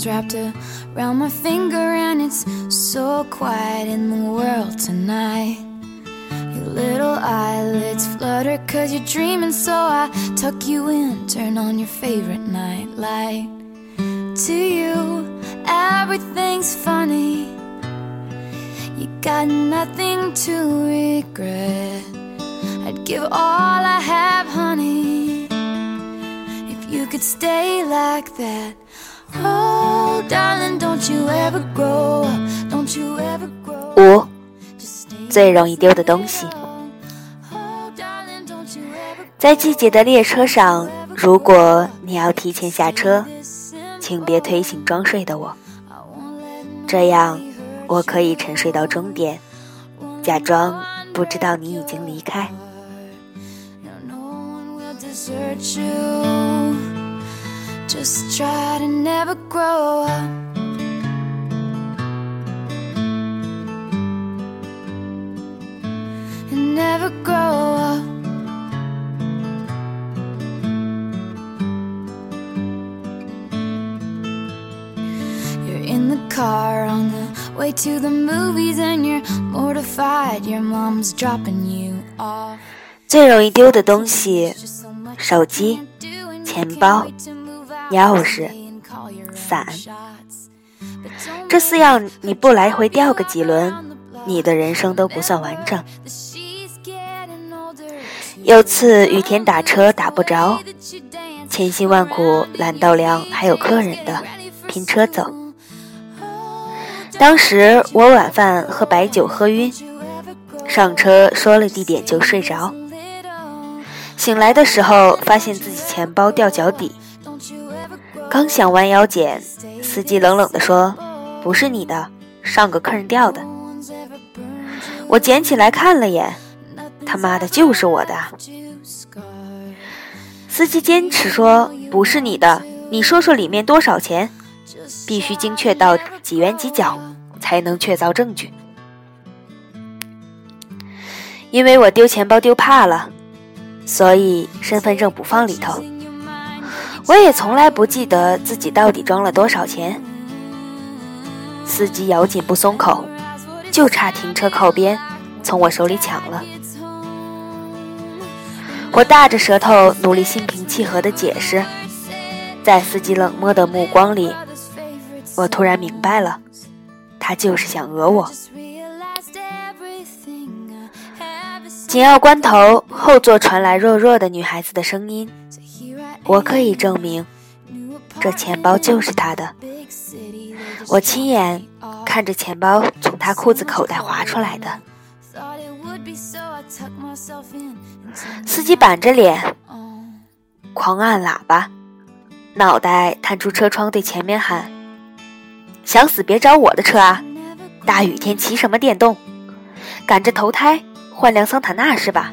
Hands wrapped around my finger, and it's so quiet in the world tonight. Your little eyelids flutter cause you're dreaming, so I tuck you in, turn on your favorite night light. To you, everything's funny. You got nothing to regret. I'd give all I have, honey, if you could stay like that. 五最容易丢的东西，在季节的列车上，如果你要提前下车，请别推醒装睡的我。这样我可以沉睡到终点，假装不知道你已经离开。Just try to never grow up. And never grow up. You're in the car on the way to the movies, and you're mortified. Your mom's dropping you off. 最容易丢的东西： Just so much 手机、 to do and 钱 you can't 包 钥匙伞这四样你不来回掉个几轮，你的人生都不算完整。有次雨天打车打不着，千辛万苦拦到辆还有客人的，拼车走。当时我晚饭喝白酒喝晕，上车说了地点就睡着。醒来的时候发现自己钱包掉脚底，刚想弯腰捡，司机冷冷地说：“不是你的，上个客人掉的。”我捡起来看了眼，他妈的就是我的。司机坚持说：“不是你的，你说说里面多少钱？必须精确到几元几角，才能确凿证据。”因为我丢钱包丢怕了，所以身份证不放里头。我也从来不记得自己到底装了多少钱。司机咬紧不松口，就差停车靠边，从我手里抢了。我大着舌头，努力心平气和地解释，在司机冷漠的目光里，我突然明白了，他就是想讹我。紧要关头，后座传来弱弱的女孩子的声音，我可以证明，这钱包就是他的。我亲眼看着钱包从他裤子口袋滑出来的。司机板着脸，狂按喇叭，脑袋探出车窗对前面喊：“想死别找我的车啊！大雨天骑什么电动？赶着投胎换辆桑塔纳是吧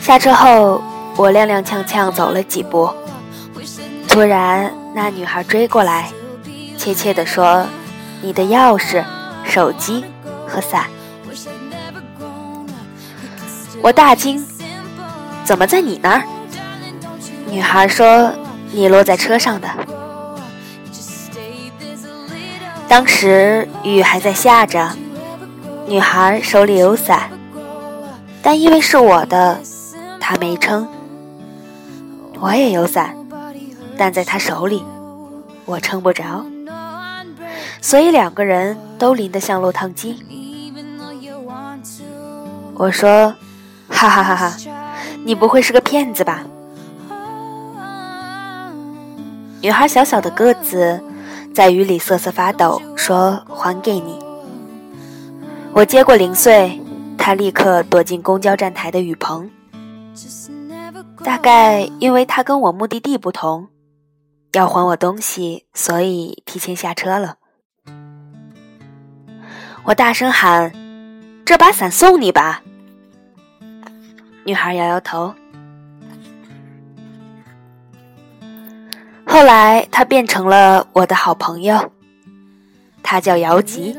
下车后，我踉踉跄跄走了几步，突然那女孩追过来，怯怯地说：“你的钥匙、手机和伞。”我大惊：“怎么在你那儿？”女孩说：“你落在车上的。”当时雨还在下着，女孩手里有伞，但因为是我的，她没撑。我也有伞，但在她手里，我撑不着，所以两个人都淋得像落汤鸡。我说：“哈哈哈哈，你不会是个骗子吧？”女孩小小的个子，在雨里瑟瑟发抖，说：“还给你。”我接过零碎，她立刻躲进公交站台的雨棚。大概因为他跟我目的地不同，要还我东西，所以提前下车了。我大声喊：“这把伞送你吧！”女孩摇摇头。后来，他变成了我的好朋友，他叫姚吉，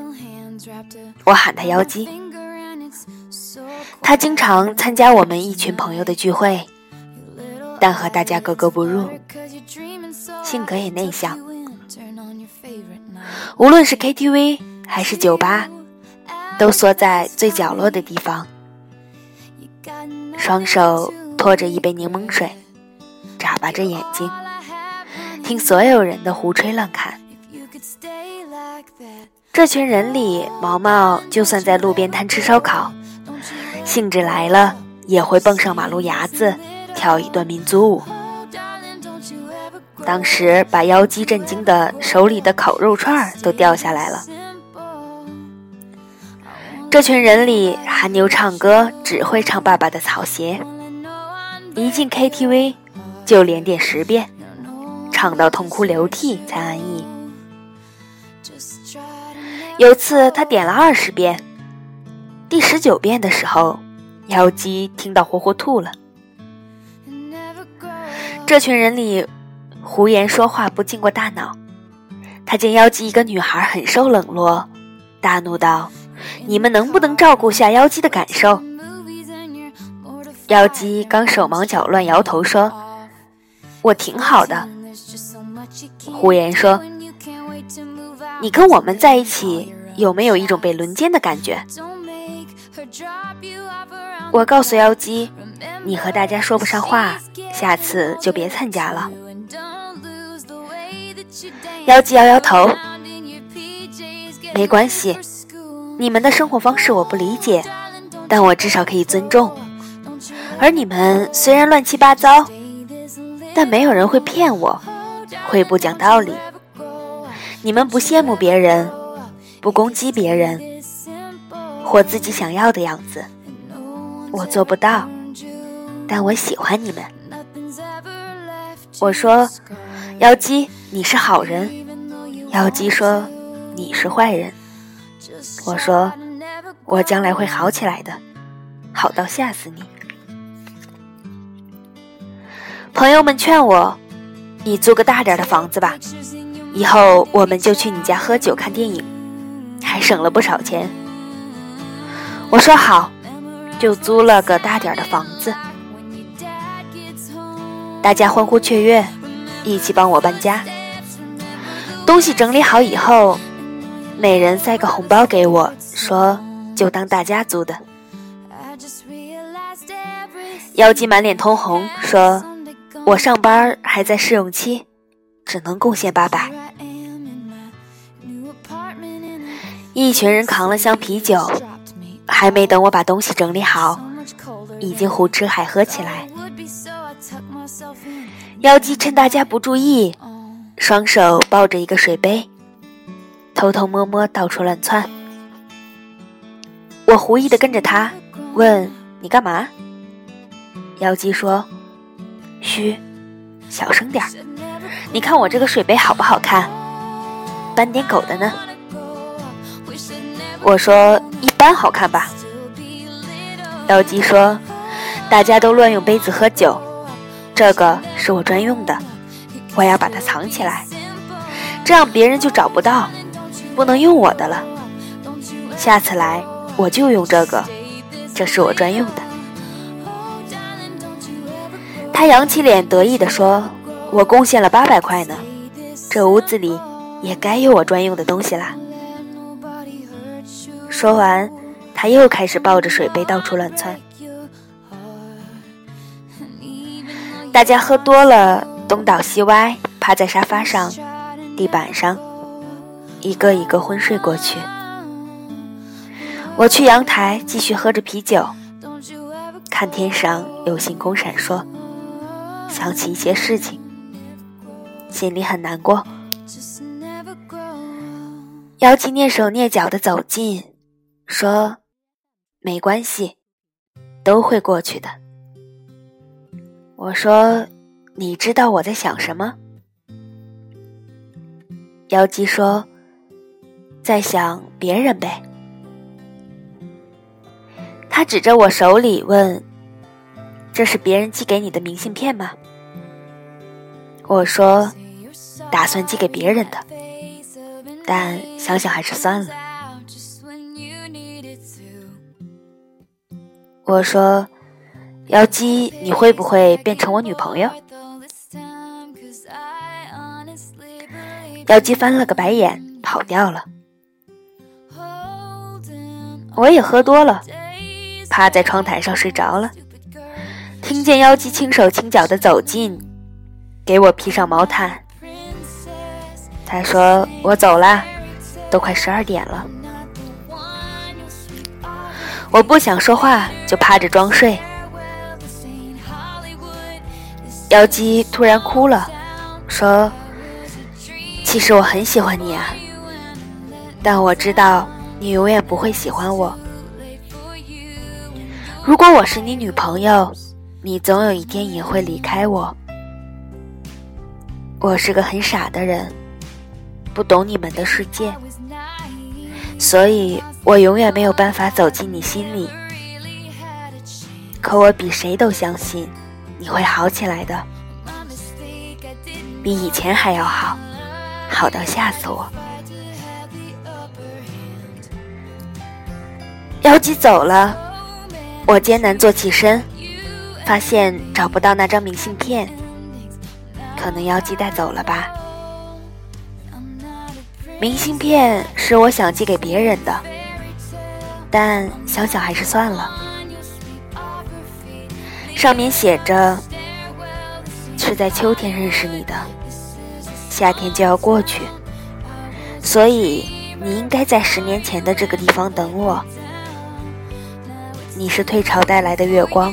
我喊他姚吉。他经常参加我们一群朋友的聚会，但和大家格格不入，性格也内向。无论是 KTV 还是酒吧，都缩在最角落的地方，双手托着一杯柠檬水，眨巴着眼睛，听所有人的胡吹乱侃。这群人里，毛毛就算在路边摊吃烧烤，兴致来了也会蹦上马路牙子跳一段民族舞。当时把妖姬震惊的，手里的烤肉串都掉下来了。这群人里，韩牛唱歌只会唱爸爸的草鞋，一进 KTV 就连点十遍，唱到痛哭流涕才安逸。有次他点了二十遍，第十九遍的时候，妖姬听到活活吐了。这群人里。胡言说话不经过大脑，他见妖姬一个女孩很受冷落，大怒道：“你们能不能照顾下妖姬的感受？”妖姬刚手忙脚乱，摇头说：“我挺好的。”胡言说：“你跟我们在一起，有没有一种被轮奸的感觉？”我告诉妖姬：“你和大家说不上话，下次就别参加了。”妖姬摇摇头，没关系，你们的生活方式我不理解，但我至少可以尊重。而你们虽然乱七八糟，但没有人会骗我，会不讲道理。你们不羡慕别人，不攻击别人，活自己想要的样子，我做不到，但我喜欢你们。我说，妖姬。你是好人，妖姬说你是坏人。我说我将来会好起来的，好到吓死你。朋友们劝我，你租个大点的房子吧，以后我们就去你家喝酒看电影，还省了不少钱。我说好，就租了个大点的房子。大家欢呼雀跃，一起帮我搬家。东西整理好以后，每人塞个红包给我，说就当大家租的。妖姬满脸通红，说：“我上班还在试用期，只能贡献八百。”一群人扛了箱啤酒，还没等我把东西整理好，已经胡吃海喝起来。妖姬趁大家不注意。双手抱着一个水杯，偷偷摸摸到处乱窜。我狐疑的跟着他，问：“你干嘛？”妖姬说：“嘘，小声点儿。你看我这个水杯好不好看？斑点狗的呢？”我说：“一般好看吧。”妖姬说：“大家都乱用杯子喝酒，这个是我专用的。”我要把它藏起来，这样别人就找不到，不能用我的了。下次来我就用这个，这是我专用的。他扬起脸得意地说：“我贡献了八百块呢，这屋子里也该有我专用的东西啦。”说完，他又开始抱着水杯到处乱窜。大家喝多了。东倒西歪，趴在沙发上、地板上，一个一个昏睡过去。我去阳台继续喝着啤酒，看天上有星空闪烁，想起一些事情，心里很难过。妖姬蹑手蹑脚的走近，说：“没关系，都会过去的。”我说。你知道我在想什么？妖姬说：“在想别人呗。”他指着我手里问：“这是别人寄给你的明信片吗？”我说：“打算寄给别人的，但想想还是算了。”我说：“妖姬，你会不会变成我女朋友？妖姬翻了个白眼，跑掉了。我也喝多了，趴在窗台上睡着了。听见妖姬轻手轻脚的走近，给我披上毛毯。他说：“我走啦，都快十二点了。”我不想说话，就趴着装睡。妖姬突然哭了，说：“其实我很喜欢你啊，但我知道你永远不会喜欢我。如果我是你女朋友，你总有一天也会离开我。我是个很傻的人，不懂你们的世界，所以我永远没有办法走进你心里。可我比谁都相信。”你会好起来的，比以前还要好，好到吓死我。妖姬走了，我艰难坐起身，发现找不到那张明信片，可能妖姬带走了吧。明信片是我想寄给别人的，但想想还是算了。上面写着：“是在秋天认识你的，夏天就要过去，所以你应该在十年前的这个地方等我。你是退潮带来的月光，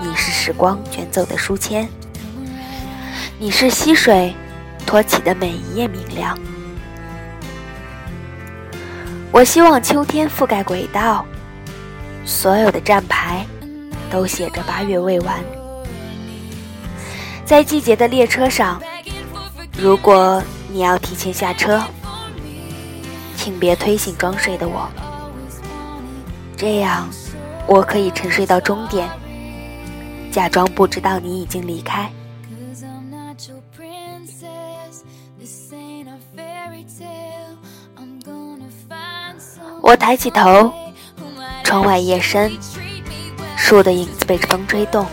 你是时光卷走的书签，你是溪水托起的每一页明亮。我希望秋天覆盖轨道，所有的站牌。”都写着八月未完，在季节的列车上，如果你要提前下车，请别推醒装睡的我，这样我可以沉睡到终点，假装不知道你已经离开。我抬起头，窗外夜深。树的影子被风吹动。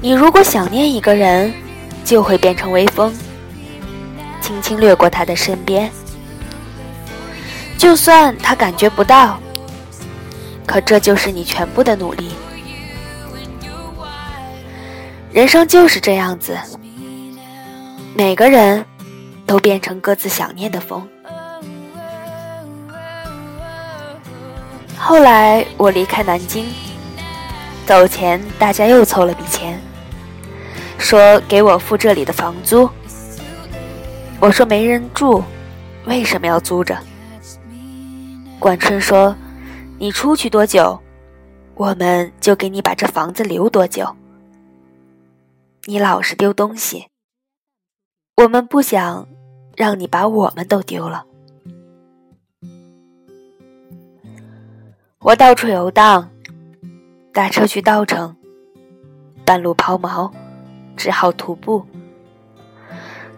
你如果想念一个人，就会变成微风，轻轻掠过他的身边。就算他感觉不到，可这就是你全部的努力。人生就是这样子，每个人都变成各自想念的风。后来我离开南京，走前大家又凑了笔钱，说给我付这里的房租。我说没人住，为什么要租着？管春说，你出去多久，我们就给你把这房子留多久。你老是丢东西，我们不想让你把我们都丢了。我到处游荡，打车去稻城，半路抛锚，只好徒步。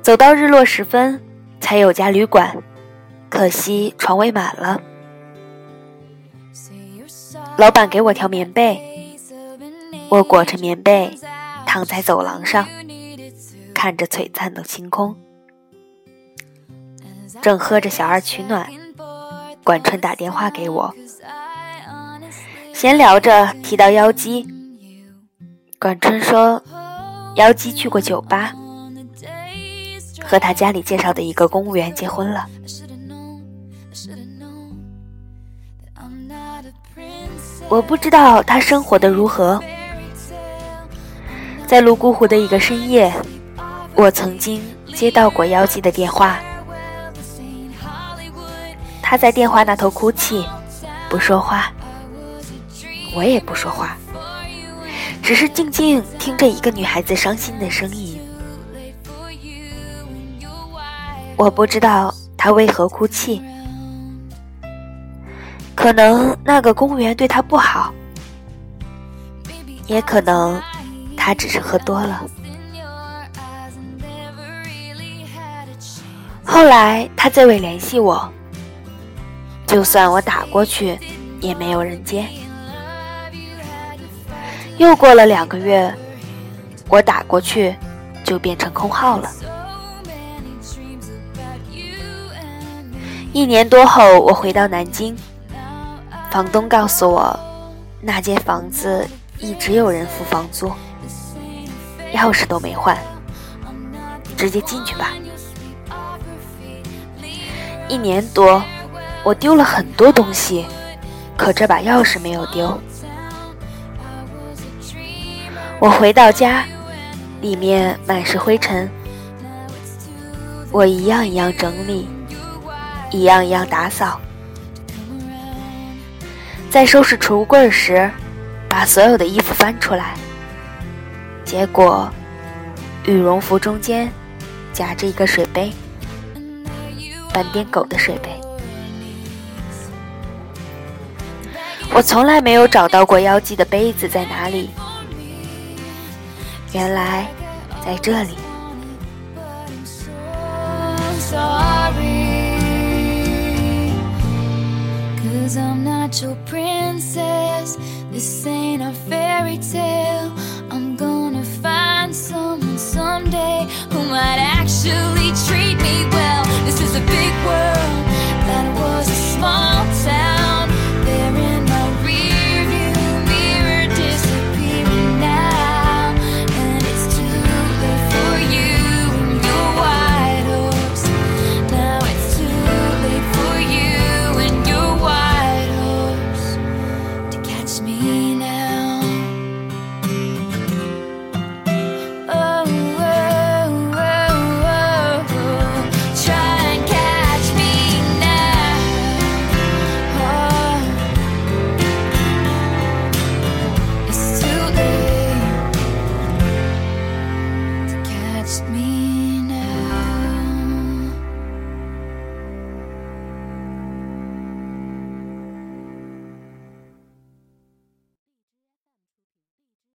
走到日落时分，才有家旅馆，可惜床位满了。老板给我条棉被，我裹着棉被躺在走廊上，看着璀璨的星空，正喝着小二取暖，管春打电话给我。闲聊着，提到妖姬，管春说，妖姬去过酒吧，和他家里介绍的一个公务员结婚了。我不知道他生活的如何。在泸沽湖的一个深夜，我曾经接到过妖姬的电话，他在电话那头哭泣，不说话。我也不说话，只是静静听着一个女孩子伤心的声音。我不知道她为何哭泣，可能那个公务员对她不好，也可能她只是喝多了。后来他再未联系我，就算我打过去，也没有人接。又过了两个月，我打过去就变成空号了。一年多后，我回到南京，房东告诉我，那间房子一直有人付房租，钥匙都没换，直接进去吧。一年多，我丢了很多东西，可这把钥匙没有丢。我回到家，里面满是灰尘，我一样一样整理。一样一样打扫，在收拾储物柜时，把所有的衣服翻出来，结果羽绒服中间夹着一个水杯，斑点狗的水杯。我从来没有找到过妖姬的杯子在哪里，原来在这里。Cause I'm not your princess. This ain't a fairy tale. I'm gonna find someone someday who might actually. me.